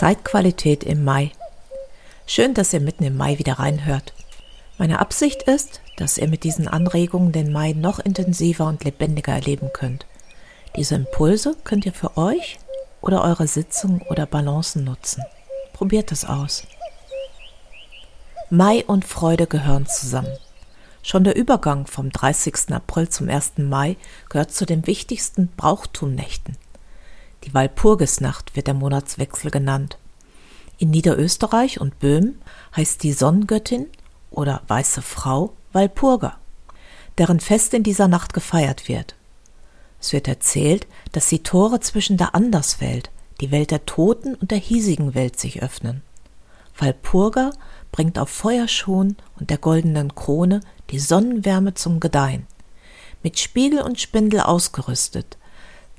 Zeitqualität im Mai. Schön, dass ihr mitten im Mai wieder reinhört. Meine Absicht ist, dass ihr mit diesen Anregungen den Mai noch intensiver und lebendiger erleben könnt. Diese Impulse könnt ihr für euch oder eure Sitzungen oder Balancen nutzen. Probiert es aus. Mai und Freude gehören zusammen. Schon der Übergang vom 30. April zum 1. Mai gehört zu den wichtigsten Brauchtumnächten. Die Walpurgisnacht wird der Monatswechsel genannt. In Niederösterreich und Böhmen heißt die Sonnengöttin oder weiße Frau Walpurga, deren Fest in dieser Nacht gefeiert wird. Es wird erzählt, dass die Tore zwischen der Anderswelt, die Welt der Toten und der hiesigen Welt sich öffnen. Walpurga bringt auf Feuerschuhen und der goldenen Krone die Sonnenwärme zum Gedeihen. Mit Spiegel und Spindel ausgerüstet,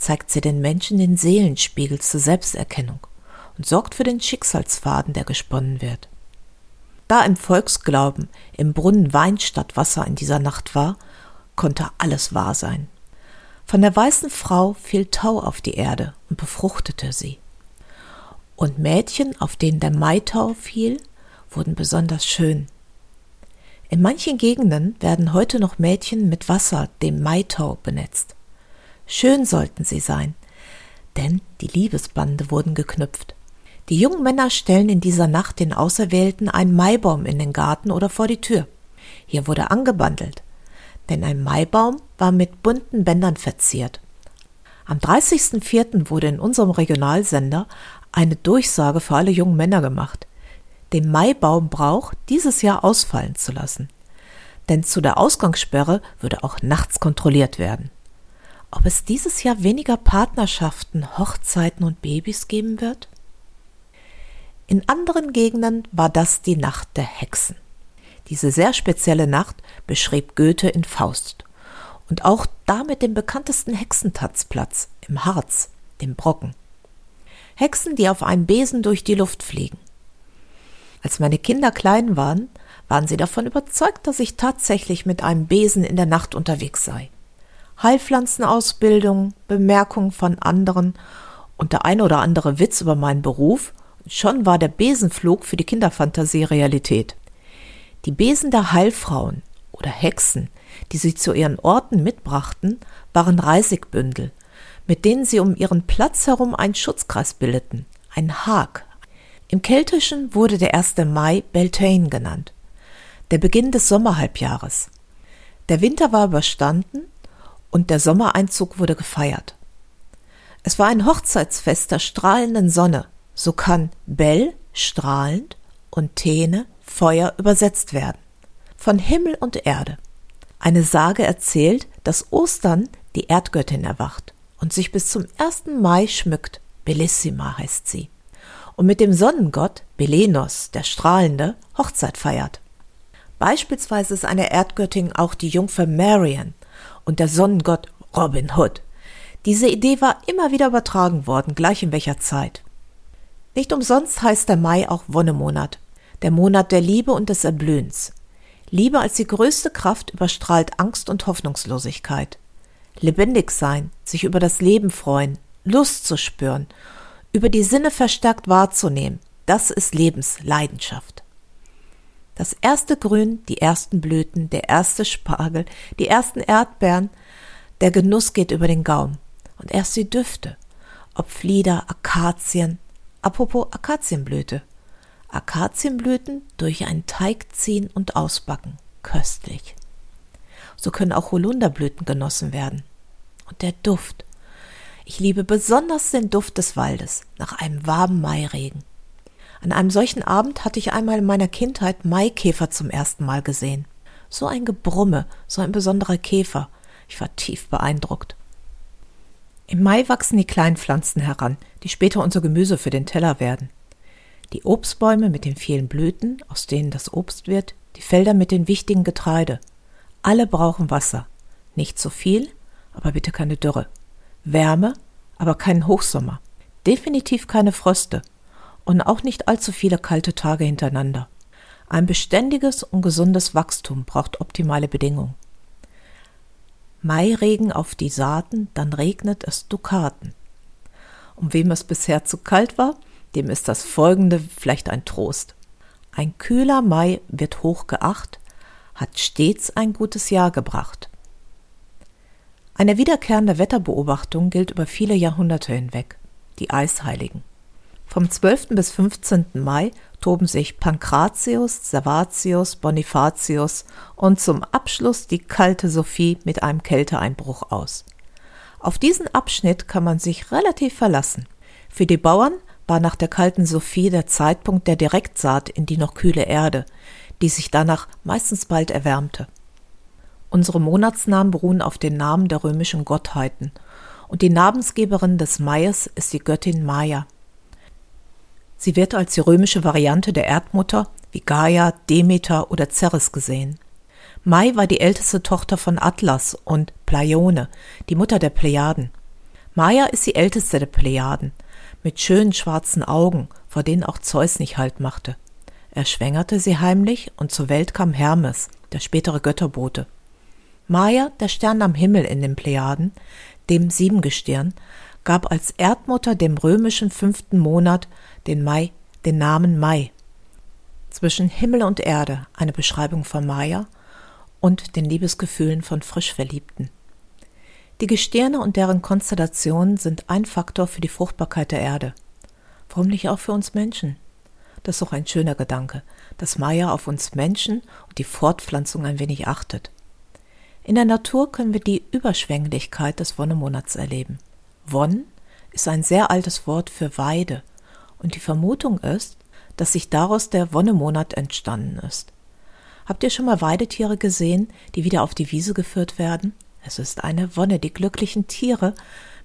zeigt sie den Menschen den Seelenspiegel zur Selbsterkennung und sorgt für den Schicksalsfaden, der gesponnen wird. Da im Volksglauben im Brunnen Wein statt Wasser in dieser Nacht war, konnte alles wahr sein. Von der weißen Frau fiel Tau auf die Erde und befruchtete sie. Und Mädchen, auf denen der Maitau fiel, wurden besonders schön. In manchen Gegenden werden heute noch Mädchen mit Wasser, dem Maitau, benetzt. Schön sollten sie sein, denn die Liebesbande wurden geknüpft. Die jungen Männer stellen in dieser Nacht den Auserwählten einen Maibaum in den Garten oder vor die Tür. Hier wurde angebandelt, denn ein Maibaum war mit bunten Bändern verziert. Am 30.04. wurde in unserem Regionalsender eine Durchsage für alle jungen Männer gemacht, den Maibaumbrauch dieses Jahr ausfallen zu lassen. Denn zu der Ausgangssperre würde auch nachts kontrolliert werden ob es dieses Jahr weniger Partnerschaften, Hochzeiten und Babys geben wird? In anderen Gegenden war das die Nacht der Hexen. Diese sehr spezielle Nacht beschrieb Goethe in Faust und auch damit den bekanntesten Hexentatzplatz im Harz, dem Brocken. Hexen, die auf einen Besen durch die Luft fliegen. Als meine Kinder klein waren, waren sie davon überzeugt, dass ich tatsächlich mit einem Besen in der Nacht unterwegs sei. Heilpflanzenausbildung, Bemerkungen von anderen und der eine oder andere Witz über meinen Beruf, schon war der Besenflug für die Kinderfantasie Realität. Die Besen der Heilfrauen oder Hexen, die sie zu ihren Orten mitbrachten, waren Reisigbündel, mit denen sie um ihren Platz herum einen Schutzkreis bildeten, ein Hag. Im Keltischen wurde der 1. Mai Beltane genannt, der Beginn des Sommerhalbjahres. Der Winter war überstanden und der Sommereinzug wurde gefeiert. Es war ein Hochzeitsfest der strahlenden Sonne, so kann Bell strahlend und Tene Feuer übersetzt werden. Von Himmel und Erde. Eine Sage erzählt, dass Ostern die Erdgöttin erwacht und sich bis zum 1. Mai schmückt. Bellissima heißt sie. Und mit dem Sonnengott Belenos, der Strahlende, Hochzeit feiert. Beispielsweise ist eine Erdgöttin auch die Jungfer Marian, und der Sonnengott Robin Hood. Diese Idee war immer wieder übertragen worden, gleich in welcher Zeit. Nicht umsonst heißt der Mai auch Wonnemonat, der Monat der Liebe und des Erblühens. Liebe als die größte Kraft überstrahlt Angst und Hoffnungslosigkeit. Lebendig sein, sich über das Leben freuen, Lust zu spüren, über die Sinne verstärkt wahrzunehmen, das ist Lebensleidenschaft. Das erste Grün, die ersten Blüten, der erste Spargel, die ersten Erdbeeren, der Genuss geht über den Gaumen. Und erst die Düfte, ob Flieder, Akazien, apropos Akazienblüte. Akazienblüten durch einen Teig ziehen und ausbacken. Köstlich. So können auch Holunderblüten genossen werden. Und der Duft. Ich liebe besonders den Duft des Waldes nach einem warmen Mairegen. An einem solchen Abend hatte ich einmal in meiner Kindheit Maikäfer zum ersten Mal gesehen. So ein Gebrumme, so ein besonderer Käfer. Ich war tief beeindruckt. Im Mai wachsen die kleinen Pflanzen heran, die später unser Gemüse für den Teller werden. Die Obstbäume mit den vielen Blüten, aus denen das Obst wird, die Felder mit den wichtigen Getreide. Alle brauchen Wasser. Nicht zu viel, aber bitte keine Dürre. Wärme, aber keinen Hochsommer. Definitiv keine Fröste und auch nicht allzu viele kalte Tage hintereinander. Ein beständiges und gesundes Wachstum braucht optimale Bedingungen. Mairegen auf die Saaten, dann regnet es Dukaten. Und wem es bisher zu kalt war, dem ist das folgende vielleicht ein Trost. Ein kühler Mai wird hoch geacht, hat stets ein gutes Jahr gebracht. Eine wiederkehrende Wetterbeobachtung gilt über viele Jahrhunderte hinweg, die Eisheiligen. Vom 12. bis 15. Mai toben sich Pankratius, Servatius, Bonifatius und zum Abschluss die kalte Sophie mit einem Kälteeinbruch aus. Auf diesen Abschnitt kann man sich relativ verlassen. Für die Bauern war nach der kalten Sophie der Zeitpunkt der Direktsaat in die noch kühle Erde, die sich danach meistens bald erwärmte. Unsere Monatsnamen beruhen auf den Namen der römischen Gottheiten, und die Namensgeberin des Maies ist die Göttin Maya. Sie wird als die römische Variante der Erdmutter wie Gaia, Demeter oder Ceres gesehen. Mai war die älteste Tochter von Atlas und Pleione, die Mutter der Plejaden. Maya ist die älteste der Plejaden, mit schönen schwarzen Augen, vor denen auch Zeus nicht Halt machte. Er schwängerte sie heimlich und zur Welt kam Hermes, der spätere Götterbote. Maya, der Stern am Himmel in den Plejaden, dem Siebengestirn, gab als Erdmutter dem römischen fünften Monat den Mai, den Namen Mai. Zwischen Himmel und Erde eine Beschreibung von Maya und den Liebesgefühlen von Frischverliebten. Die Gestirne und deren Konstellationen sind ein Faktor für die Fruchtbarkeit der Erde. Warum nicht auch für uns Menschen? Das ist doch ein schöner Gedanke, dass Maya auf uns Menschen und die Fortpflanzung ein wenig achtet. In der Natur können wir die Überschwänglichkeit des Wonnemonats erleben. Wonn ist ein sehr altes Wort für Weide und die Vermutung ist, dass sich daraus der Wonnemonat entstanden ist. Habt ihr schon mal Weidetiere gesehen, die wieder auf die Wiese geführt werden? Es ist eine Wonne, die glücklichen Tiere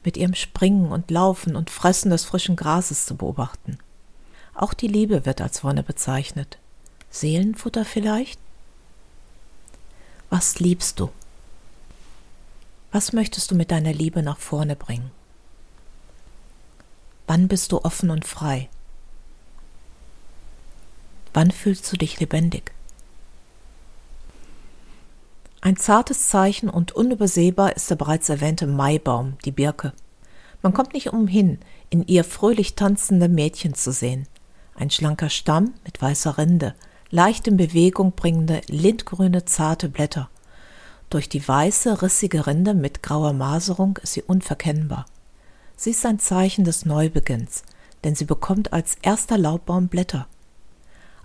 mit ihrem Springen und Laufen und Fressen des frischen Grases zu beobachten. Auch die Liebe wird als Wonne bezeichnet. Seelenfutter vielleicht? Was liebst du? Was möchtest du mit deiner Liebe nach vorne bringen? Wann bist du offen und frei? Wann fühlst du dich lebendig? Ein zartes Zeichen und unübersehbar ist der bereits erwähnte Maibaum, die Birke. Man kommt nicht umhin, in ihr fröhlich tanzende Mädchen zu sehen. Ein schlanker Stamm mit weißer Rinde, leicht in Bewegung bringende, lindgrüne, zarte Blätter. Durch die weiße, rissige Rinde mit grauer Maserung ist sie unverkennbar. Sie ist ein Zeichen des Neubeginns, denn sie bekommt als erster Laubbaum Blätter.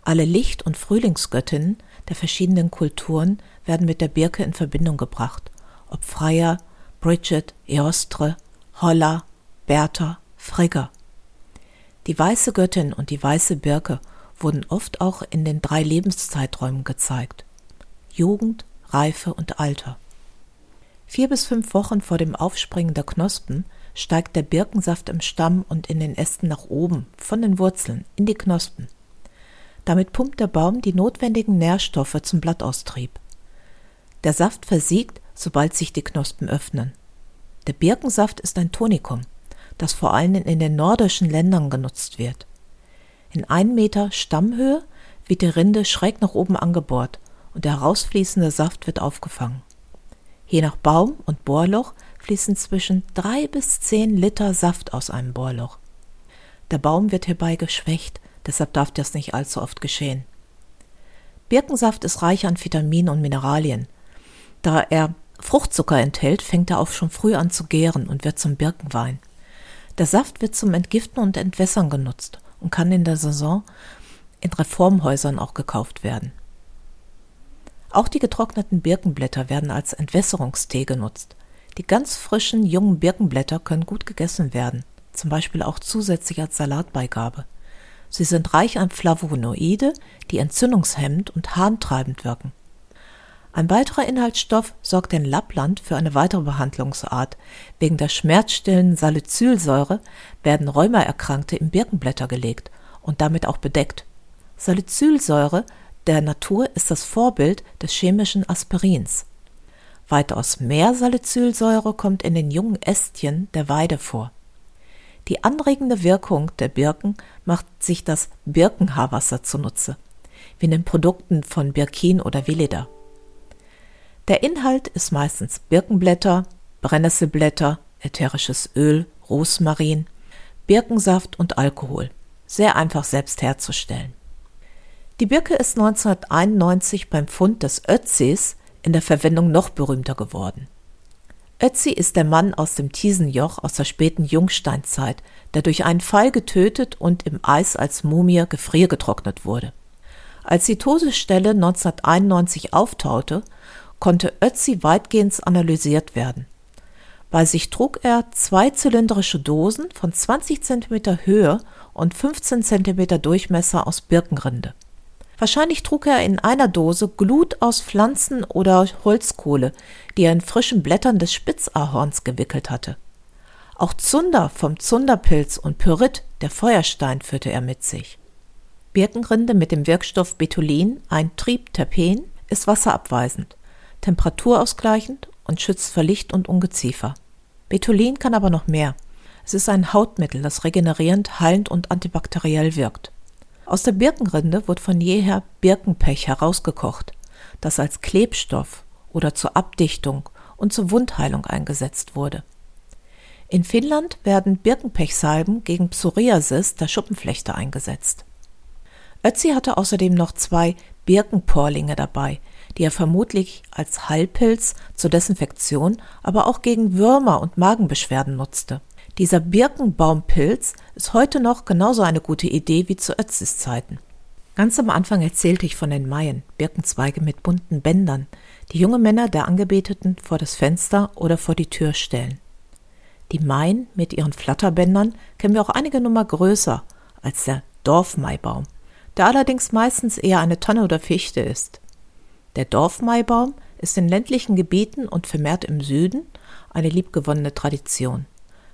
Alle Licht- und Frühlingsgöttinnen der verschiedenen Kulturen werden mit der Birke in Verbindung gebracht, ob Freya, Bridget, Eostre, Holla, Bertha, Frigga. Die weiße Göttin und die weiße Birke wurden oft auch in den drei Lebenszeiträumen gezeigt. Jugend, Reife und Alter. Vier bis fünf Wochen vor dem Aufspringen der Knospen steigt der Birkensaft im Stamm und in den Ästen nach oben, von den Wurzeln, in die Knospen. Damit pumpt der Baum die notwendigen Nährstoffe zum Blattaustrieb. Der Saft versiegt, sobald sich die Knospen öffnen. Der Birkensaft ist ein Tonikum, das vor allem in den nordischen Ländern genutzt wird. In einem Meter Stammhöhe wird die Rinde schräg nach oben angebohrt und der herausfließende Saft wird aufgefangen. Je nach Baum und Bohrloch fließen zwischen drei bis zehn Liter Saft aus einem Bohrloch. Der Baum wird hierbei geschwächt, deshalb darf das nicht allzu oft geschehen. Birkensaft ist reich an Vitaminen und Mineralien. Da er Fruchtzucker enthält, fängt er auch schon früh an zu gären und wird zum Birkenwein. Der Saft wird zum Entgiften und Entwässern genutzt und kann in der Saison in Reformhäusern auch gekauft werden. Auch die getrockneten Birkenblätter werden als Entwässerungstee genutzt. Die ganz frischen, jungen Birkenblätter können gut gegessen werden, zum Beispiel auch zusätzlich als Salatbeigabe. Sie sind reich an Flavonoide, die entzündungshemmend und harntreibend wirken. Ein weiterer Inhaltsstoff sorgt in Lappland für eine weitere Behandlungsart. Wegen der schmerzstillenden Salicylsäure werden Rheumaerkrankte in Birkenblätter gelegt und damit auch bedeckt. Salicylsäure der Natur ist das Vorbild des chemischen Aspirins. Weitaus mehr Salicylsäure kommt in den jungen Ästchen der Weide vor. Die anregende Wirkung der Birken macht sich das Birkenhaarwasser zunutze, wie in den Produkten von Birkin oder Veleda. Der Inhalt ist meistens Birkenblätter, Brennnesselblätter, ätherisches Öl, Rosmarin, Birkensaft und Alkohol. sehr einfach selbst herzustellen. Die Birke ist 1991 beim Fund des Ötzis in der Verwendung noch berühmter geworden. Ötzi ist der Mann aus dem Tiesenjoch aus der späten Jungsteinzeit, der durch einen Pfeil getötet und im Eis als Mumie gefriergetrocknet wurde. Als die Todesstelle 1991 auftaute, konnte Ötzi weitgehend analysiert werden. Bei sich trug er zwei zylindrische Dosen von 20 cm Höhe und 15 cm Durchmesser aus Birkenrinde. Wahrscheinlich trug er in einer Dose Glut aus Pflanzen oder Holzkohle, die er in frischen Blättern des Spitzahorns gewickelt hatte. Auch Zunder vom Zunderpilz und Pyrit, der Feuerstein, führte er mit sich. Birkenrinde mit dem Wirkstoff Betulin, ein Triebterpen, ist wasserabweisend, temperaturausgleichend und schützt vor Licht und Ungeziefer. Betulin kann aber noch mehr. Es ist ein Hautmittel, das regenerierend, heilend und antibakteriell wirkt. Aus der Birkenrinde wird von jeher Birkenpech herausgekocht, das als Klebstoff oder zur Abdichtung und zur Wundheilung eingesetzt wurde. In Finnland werden Birkenpechsalben gegen Psoriasis der Schuppenflechte eingesetzt. Ötzi hatte außerdem noch zwei Birkenporlinge dabei, die er vermutlich als Heilpilz zur Desinfektion, aber auch gegen Würmer und Magenbeschwerden nutzte. Dieser Birkenbaumpilz ist heute noch genauso eine gute Idee wie zu Ötzis Zeiten. Ganz am Anfang erzählte ich von den Maien, Birkenzweige mit bunten Bändern, die junge Männer der Angebeteten vor das Fenster oder vor die Tür stellen. Die Maien mit ihren Flatterbändern kennen wir auch einige Nummer größer als der Dorfmaibaum, der allerdings meistens eher eine Tanne oder Fichte ist. Der Dorfmaibaum ist in ländlichen Gebieten und vermehrt im Süden eine liebgewonnene Tradition.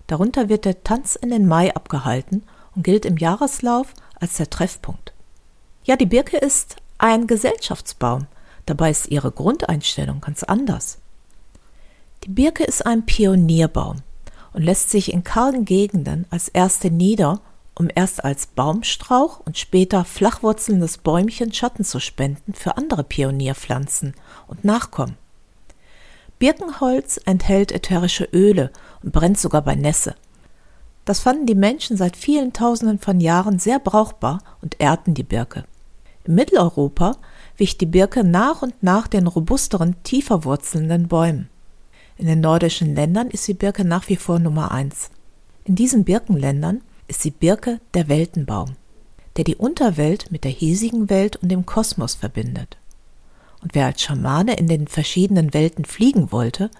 Darunter wird der Tanz in den Mai abgehalten und gilt im Jahreslauf als der Treffpunkt. Ja, die Birke ist ein Gesellschaftsbaum, dabei ist ihre Grundeinstellung ganz anders. Die Birke ist ein Pionierbaum und lässt sich in kargen Gegenden als erste nieder, um erst als Baumstrauch und später flachwurzelndes Bäumchen Schatten zu spenden für andere Pionierpflanzen und Nachkommen. Birkenholz enthält ätherische Öle und brennt sogar bei Nässe. Das fanden die Menschen seit vielen Tausenden von Jahren sehr brauchbar und ehrten die Birke. In Mitteleuropa wich die Birke nach und nach den robusteren, tiefer wurzelnden Bäumen. In den nordischen Ländern ist die Birke nach wie vor Nummer eins. In diesen Birkenländern ist die Birke der Weltenbaum, der die Unterwelt mit der hiesigen Welt und dem Kosmos verbindet. Und wer als Schamane in den verschiedenen Welten fliegen wollte,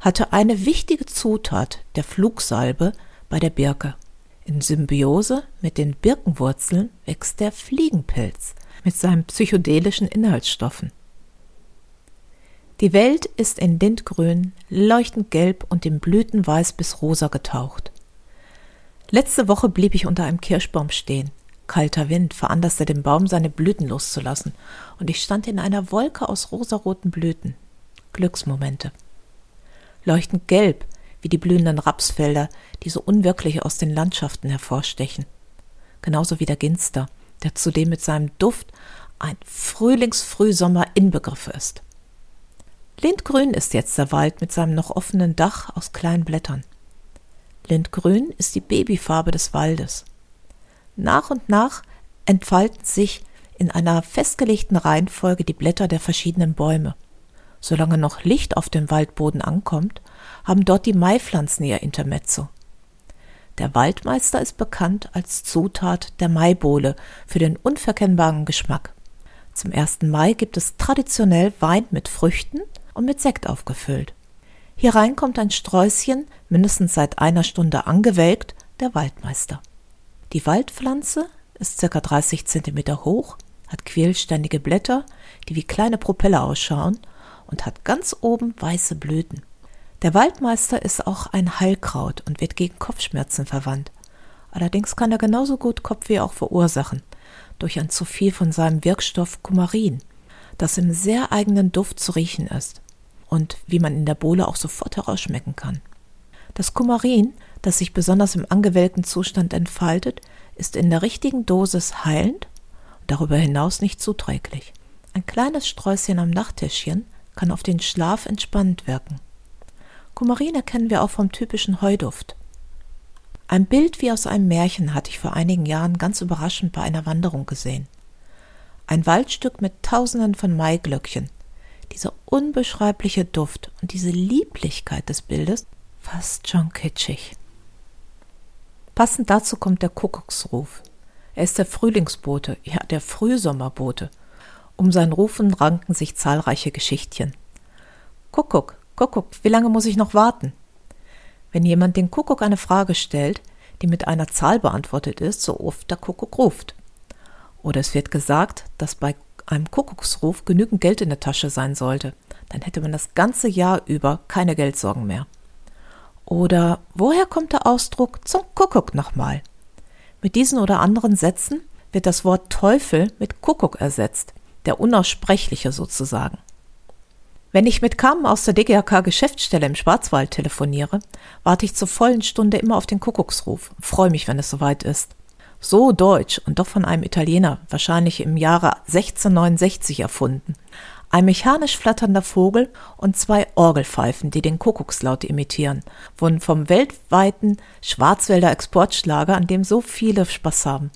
hatte eine wichtige Zutat der Flugsalbe bei der Birke. In Symbiose mit den Birkenwurzeln wächst der Fliegenpilz mit seinen psychedelischen Inhaltsstoffen. Die Welt ist in Lindgrün, leuchtend gelb und in Blütenweiß bis rosa getaucht. Letzte Woche blieb ich unter einem Kirschbaum stehen. Kalter Wind veranlasste den Baum, seine Blüten loszulassen, und ich stand in einer Wolke aus rosaroten Blüten. Glücksmomente. Leuchtend gelb, wie die blühenden Rapsfelder, die so unwirklich aus den Landschaften hervorstechen. Genauso wie der Ginster, der zudem mit seinem Duft ein Frühlingsfrühsommer Inbegriff ist. Lindgrün ist jetzt der Wald mit seinem noch offenen Dach aus kleinen Blättern. Lindgrün ist die Babyfarbe des Waldes. Nach und nach entfalten sich in einer festgelegten Reihenfolge die Blätter der verschiedenen Bäume. Solange noch Licht auf dem Waldboden ankommt, haben dort die Maipflanzen ihr Intermezzo. Der Waldmeister ist bekannt als Zutat der Maibohle für den unverkennbaren Geschmack. Zum 1. Mai gibt es traditionell Wein mit Früchten und mit Sekt aufgefüllt. Hierein kommt ein Sträußchen, mindestens seit einer Stunde angewelkt, der Waldmeister. Die Waldpflanze ist ca. 30 cm hoch, hat quälständige Blätter, die wie kleine Propeller ausschauen und hat ganz oben weiße Blüten. Der Waldmeister ist auch ein Heilkraut und wird gegen Kopfschmerzen verwandt. Allerdings kann er genauso gut Kopfweh auch verursachen, durch ein zu viel von seinem Wirkstoff Kumarin, das im sehr eigenen Duft zu riechen ist und wie man in der Bohle auch sofort herausschmecken kann. Das Kumarin das sich besonders im angewelkten Zustand entfaltet, ist in der richtigen Dosis heilend und darüber hinaus nicht zuträglich. Ein kleines Sträußchen am Nachttischchen kann auf den Schlaf entspannend wirken. Kumarin erkennen wir auch vom typischen Heuduft. Ein Bild wie aus einem Märchen hatte ich vor einigen Jahren ganz überraschend bei einer Wanderung gesehen. Ein Waldstück mit tausenden von Maiglöckchen. Dieser unbeschreibliche Duft und diese Lieblichkeit des Bildes, fast schon kitschig. Passend dazu kommt der Kuckucksruf. Er ist der Frühlingsbote, ja der Frühsommerbote. Um seinen Rufen ranken sich zahlreiche Geschichtchen. Kuckuck, Kuckuck, wie lange muss ich noch warten? Wenn jemand den Kuckuck eine Frage stellt, die mit einer Zahl beantwortet ist, so oft der Kuckuck ruft. Oder es wird gesagt, dass bei einem Kuckucksruf genügend Geld in der Tasche sein sollte. Dann hätte man das ganze Jahr über keine Geldsorgen mehr. Oder woher kommt der Ausdruck zum Kuckuck nochmal? Mit diesen oder anderen Sätzen wird das Wort Teufel mit Kuckuck ersetzt, der Unaussprechliche sozusagen. Wenn ich mit Carmen aus der DGHK Geschäftsstelle im Schwarzwald telefoniere, warte ich zur vollen Stunde immer auf den Kuckucksruf und freue mich, wenn es soweit ist. So deutsch und doch von einem Italiener, wahrscheinlich im Jahre 1669 erfunden. Ein mechanisch flatternder Vogel und zwei Orgelpfeifen, die den Kuckuckslaut imitieren, wurden vom weltweiten Schwarzwälder Exportschlager, an dem so viele Spaß haben.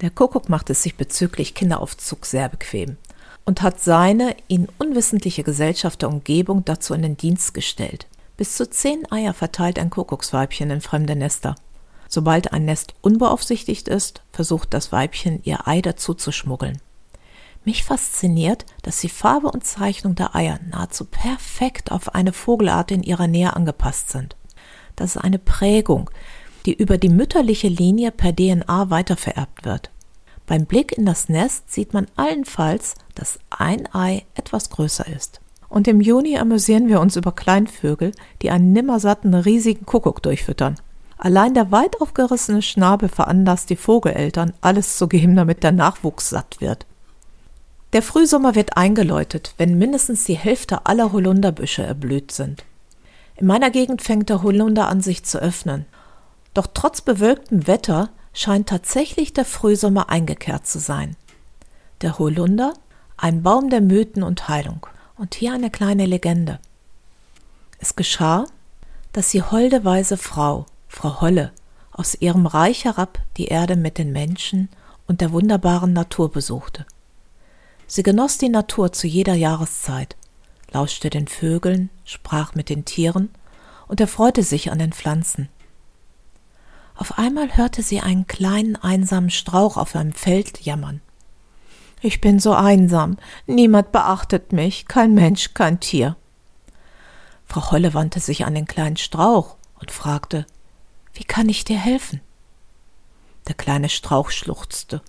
Der Kuckuck macht es sich bezüglich Kinderaufzug sehr bequem und hat seine ihn unwissentliche Gesellschaft der Umgebung dazu in den Dienst gestellt. Bis zu zehn Eier verteilt ein Kuckucksweibchen in fremde Nester. Sobald ein Nest unbeaufsichtigt ist, versucht das Weibchen ihr Ei dazu zu schmuggeln. Mich fasziniert, dass die Farbe und Zeichnung der Eier nahezu perfekt auf eine Vogelart in ihrer Nähe angepasst sind. Das ist eine Prägung, die über die mütterliche Linie per DNA weitervererbt wird. Beim Blick in das Nest sieht man allenfalls, dass ein Ei etwas größer ist. Und im Juni amüsieren wir uns über Kleinvögel, die einen nimmersatten riesigen Kuckuck durchfüttern. Allein der weit aufgerissene Schnabel veranlasst die Vogeleltern, alles zu geben, damit der Nachwuchs satt wird. Der Frühsommer wird eingeläutet, wenn mindestens die Hälfte aller Holunderbüsche erblüht sind. In meiner Gegend fängt der Holunder an, sich zu öffnen. Doch trotz bewölktem Wetter scheint tatsächlich der Frühsommer eingekehrt zu sein. Der Holunder, ein Baum der Mythen und Heilung. Und hier eine kleine Legende. Es geschah, dass die holde weise Frau, Frau Holle, aus ihrem Reich herab die Erde mit den Menschen und der wunderbaren Natur besuchte. Sie genoss die Natur zu jeder Jahreszeit, lauschte den Vögeln, sprach mit den Tieren und erfreute sich an den Pflanzen. Auf einmal hörte sie einen kleinen einsamen Strauch auf einem Feld jammern. Ich bin so einsam, niemand beachtet mich, kein Mensch, kein Tier. Frau Holle wandte sich an den kleinen Strauch und fragte Wie kann ich dir helfen? Der kleine Strauch schluchzte.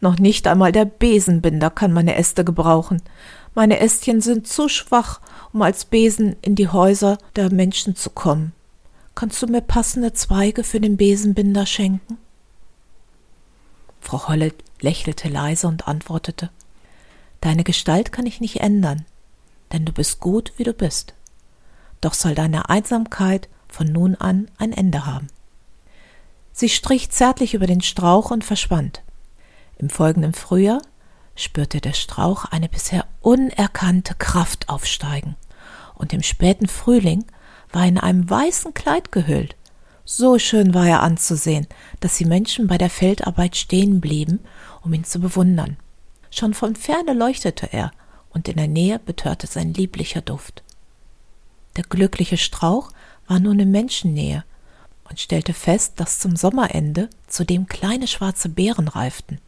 Noch nicht einmal der Besenbinder kann meine Äste gebrauchen. Meine Ästchen sind zu schwach, um als Besen in die Häuser der Menschen zu kommen. Kannst du mir passende Zweige für den Besenbinder schenken? Frau Holle lächelte leise und antwortete Deine Gestalt kann ich nicht ändern, denn du bist gut, wie du bist. Doch soll deine Einsamkeit von nun an ein Ende haben. Sie strich zärtlich über den Strauch und verschwand. Im folgenden Frühjahr spürte der Strauch eine bisher unerkannte Kraft aufsteigen, und im späten Frühling war er in einem weißen Kleid gehüllt. So schön war er anzusehen, dass die Menschen bei der Feldarbeit stehen blieben, um ihn zu bewundern. Schon von ferne leuchtete er, und in der Nähe betörte sein lieblicher Duft. Der glückliche Strauch war nun in Menschennähe und stellte fest, dass zum Sommerende zudem kleine schwarze Beeren reiften.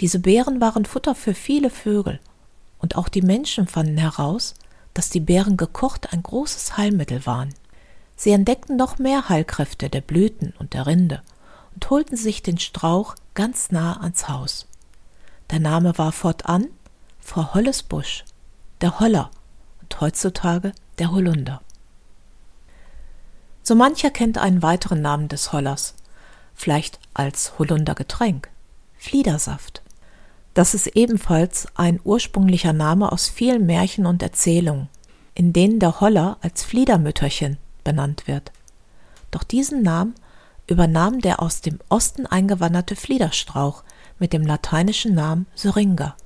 Diese Beeren waren Futter für viele Vögel, und auch die Menschen fanden heraus, dass die Beeren gekocht ein großes Heilmittel waren. Sie entdeckten noch mehr Heilkräfte der Blüten und der Rinde und holten sich den Strauch ganz nah ans Haus. Der Name war fortan Frau Holles Busch, der Holler und heutzutage der Holunder. So mancher kennt einen weiteren Namen des Hollers, vielleicht als Holundergetränk, Fliedersaft. Das ist ebenfalls ein ursprünglicher Name aus vielen Märchen und Erzählungen, in denen der Holler als Fliedermütterchen benannt wird. Doch diesen Namen übernahm der aus dem Osten eingewanderte Fliederstrauch mit dem lateinischen Namen Syringa.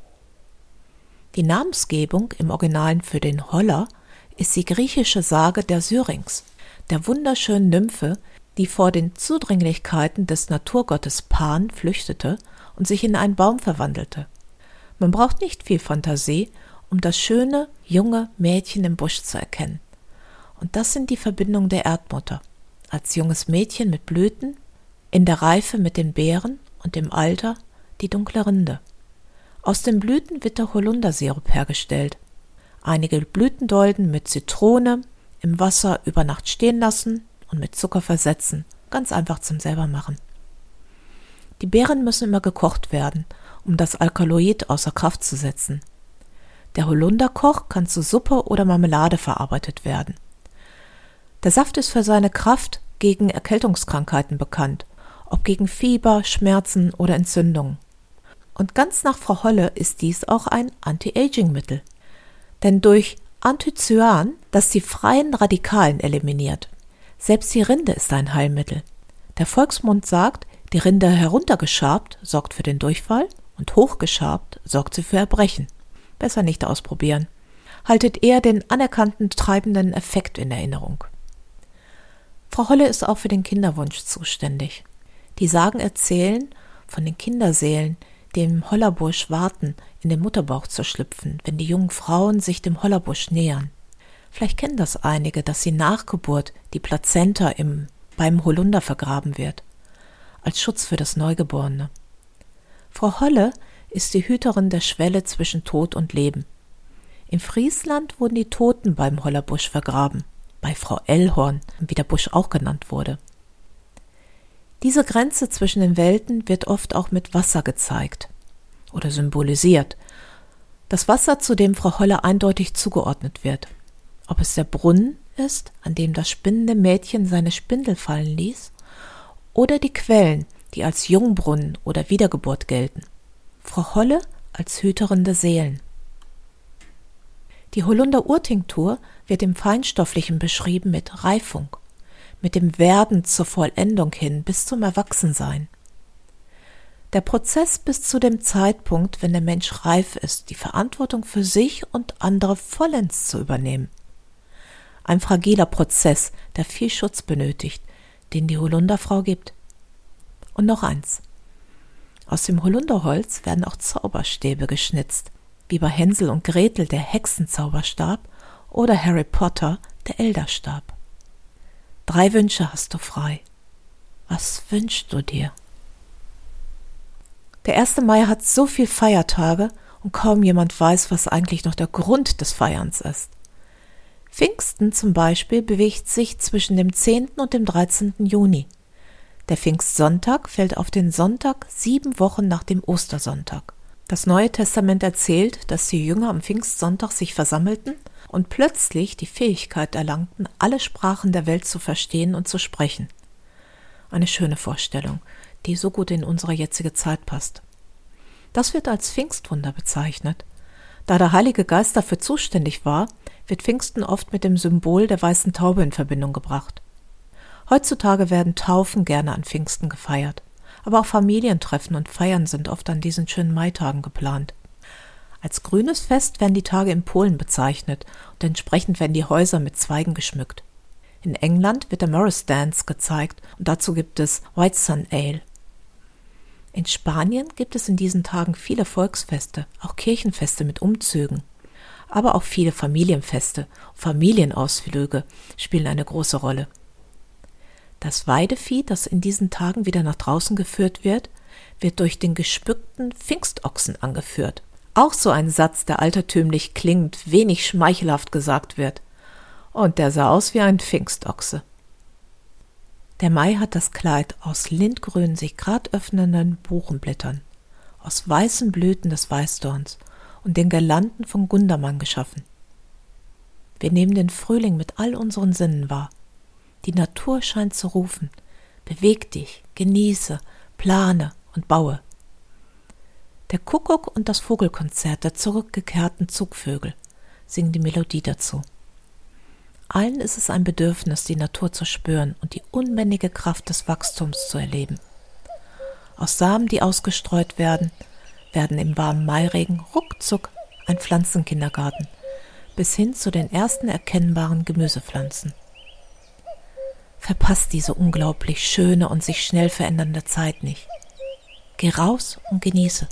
Die Namensgebung im Originalen für den Holler ist die griechische Sage der Syrinx, der wunderschönen Nymphe, die vor den Zudringlichkeiten des Naturgottes Pan flüchtete und sich in einen Baum verwandelte. Man braucht nicht viel Fantasie, um das schöne, junge Mädchen im Busch zu erkennen. Und das sind die Verbindungen der Erdmutter. Als junges Mädchen mit Blüten, in der Reife mit den Beeren und im Alter die dunkle Rinde. Aus den Blüten wird der Holundersirup hergestellt. Einige Blütendolden mit Zitrone im Wasser über Nacht stehen lassen und mit Zucker versetzen. Ganz einfach zum selbermachen. Die Beeren müssen immer gekocht werden, um das Alkaloid außer Kraft zu setzen. Der Holunderkoch kann zu Suppe oder Marmelade verarbeitet werden. Der Saft ist für seine Kraft gegen Erkältungskrankheiten bekannt, ob gegen Fieber, Schmerzen oder Entzündungen. Und ganz nach Frau Holle ist dies auch ein Anti-Aging-Mittel. Denn durch Anthocyan, das die freien Radikalen eliminiert. Selbst die Rinde ist ein Heilmittel. Der Volksmund sagt, die Rinde heruntergeschabt sorgt für den Durchfall und hochgeschabt sorgt sie für Erbrechen. Besser nicht ausprobieren. Haltet eher den anerkannten treibenden Effekt in Erinnerung. Frau Holle ist auch für den Kinderwunsch zuständig. Die Sagen erzählen von den Kinderseelen, die im Hollerbusch warten, in den Mutterbauch zu schlüpfen, wenn die jungen Frauen sich dem Hollerbusch nähern. Vielleicht kennen das einige, dass sie nach Geburt die Plazenta im, beim Holunder vergraben wird, als Schutz für das Neugeborene. Frau Holle ist die Hüterin der Schwelle zwischen Tod und Leben. In Friesland wurden die Toten beim Hollerbusch vergraben, bei Frau Ellhorn, wie der Busch auch genannt wurde. Diese Grenze zwischen den Welten wird oft auch mit Wasser gezeigt oder symbolisiert. Das Wasser, zu dem Frau Holle eindeutig zugeordnet wird. Ob es der Brunnen ist, an dem das spinnende Mädchen seine Spindel fallen ließ, oder die Quellen, die als Jungbrunnen oder Wiedergeburt gelten. Frau Holle als Hüterin der Seelen. Die Holunder Urtinktur wird im Feinstofflichen beschrieben mit Reifung, mit dem Werden zur Vollendung hin bis zum Erwachsensein. Der Prozess bis zu dem Zeitpunkt, wenn der Mensch reif ist, die Verantwortung für sich und andere vollends zu übernehmen. Ein fragiler Prozess, der viel Schutz benötigt, den die Holunderfrau gibt. Und noch eins. Aus dem Holunderholz werden auch Zauberstäbe geschnitzt, wie bei Hänsel und Gretel der Hexenzauberstab oder Harry Potter der Elderstab. Drei Wünsche hast du frei. Was wünschst du dir? Der 1. Mai hat so viel Feiertage und kaum jemand weiß, was eigentlich noch der Grund des Feierns ist. Pfingsten zum Beispiel bewegt sich zwischen dem 10. und dem 13. Juni. Der Pfingstsonntag fällt auf den Sonntag sieben Wochen nach dem Ostersonntag. Das Neue Testament erzählt, dass die Jünger am Pfingstsonntag sich versammelten und plötzlich die Fähigkeit erlangten, alle Sprachen der Welt zu verstehen und zu sprechen. Eine schöne Vorstellung, die so gut in unsere jetzige Zeit passt. Das wird als Pfingstwunder bezeichnet. Da der Heilige Geist dafür zuständig war, wird Pfingsten oft mit dem Symbol der weißen Taube in Verbindung gebracht. Heutzutage werden Taufen gerne an Pfingsten gefeiert, aber auch Familientreffen und Feiern sind oft an diesen schönen Maitagen geplant. Als grünes Fest werden die Tage in Polen bezeichnet und entsprechend werden die Häuser mit Zweigen geschmückt. In England wird der Morris Dance gezeigt und dazu gibt es White Sun Ale. In Spanien gibt es in diesen Tagen viele Volksfeste, auch Kirchenfeste mit Umzügen. Aber auch viele Familienfeste, Familienausflüge spielen eine große Rolle. Das Weidevieh, das in diesen Tagen wieder nach draußen geführt wird, wird durch den gespückten Pfingstochsen angeführt. Auch so ein Satz, der altertümlich klingt, wenig schmeichelhaft gesagt wird. Und der sah aus wie ein Pfingstochse. Der Mai hat das Kleid aus lindgrünen, sich grad öffnenden Buchenblättern, aus weißen Blüten des Weißdorns und den Girlanden von Gundermann geschaffen. Wir nehmen den Frühling mit all unseren Sinnen wahr. Die Natur scheint zu rufen. Beweg dich, genieße, plane und baue. Der Kuckuck und das Vogelkonzert der zurückgekehrten Zugvögel singen die Melodie dazu. Allen ist es ein Bedürfnis, die Natur zu spüren und die unbändige Kraft des Wachstums zu erleben. Aus Samen, die ausgestreut werden, werden im warmen Mairegen ruckzuck ein Pflanzenkindergarten bis hin zu den ersten erkennbaren Gemüsepflanzen. Verpasst diese unglaublich schöne und sich schnell verändernde Zeit nicht. Geh raus und genieße.